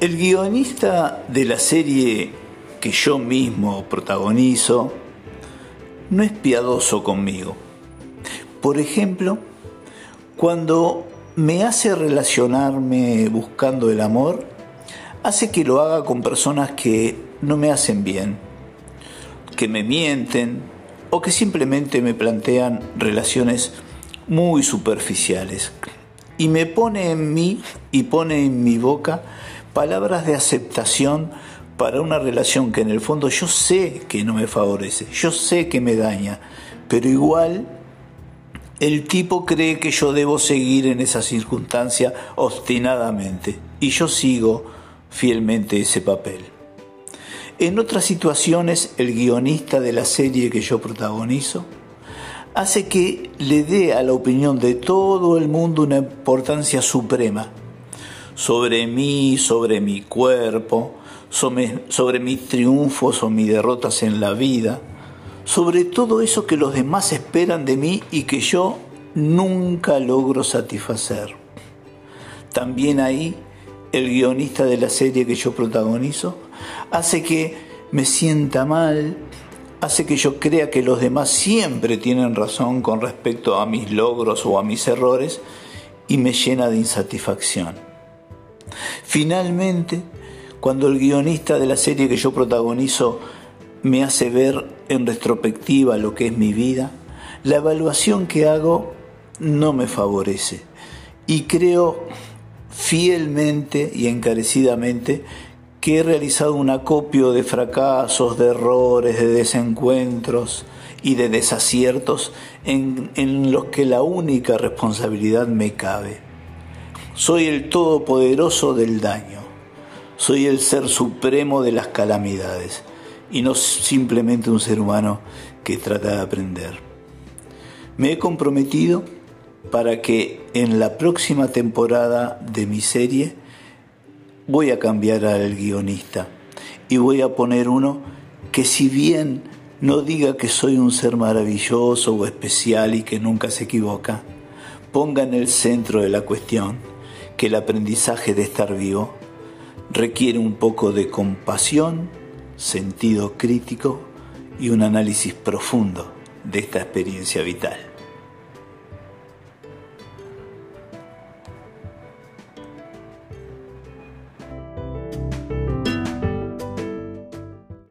El guionista de la serie que yo mismo protagonizo no es piadoso conmigo. Por ejemplo, cuando me hace relacionarme buscando el amor, hace que lo haga con personas que no me hacen bien, que me mienten o que simplemente me plantean relaciones muy superficiales. Y me pone en mí y pone en mi boca palabras de aceptación para una relación que en el fondo yo sé que no me favorece, yo sé que me daña, pero igual el tipo cree que yo debo seguir en esa circunstancia obstinadamente y yo sigo fielmente ese papel. En otras situaciones, el guionista de la serie que yo protagonizo hace que le dé a la opinión de todo el mundo una importancia suprema sobre mí, sobre mi cuerpo, sobre, mis triunfos o mis derrotas en la vida, sobre todo eso que los demás esperan de mí y que yo nunca logro satisfacer. También ahí el guionista de la serie que yo protagonizo hace que me sienta mal, hace que yo crea que los demás siempre tienen razón con respecto a mis logros o a mis errores y me llena de insatisfacción. Finalmente, cuando el guionista de la serie que yo protagonizo me hace ver en retrospectiva lo que es mi vida, la evaluación que hago no me favorece y creo fielmente y encarecidamente que he realizado un acopio de fracasos, de errores, de desencuentros y de desaciertos en, en los que la única responsabilidad me cabe. Soy el todopoderoso del daño, soy el ser supremo de las calamidades y no simplemente un ser humano que trata de aprender. Me he comprometido para que en la próxima temporada de mi serie voy a cambiar al guionista y voy a poner uno que si bien no diga que soy un ser maravilloso o especial y que nunca se equivoca, ponga en el centro de la cuestión que el aprendizaje de estar vivo requiere un poco de compasión, sentido crítico y un análisis profundo de esta experiencia vital.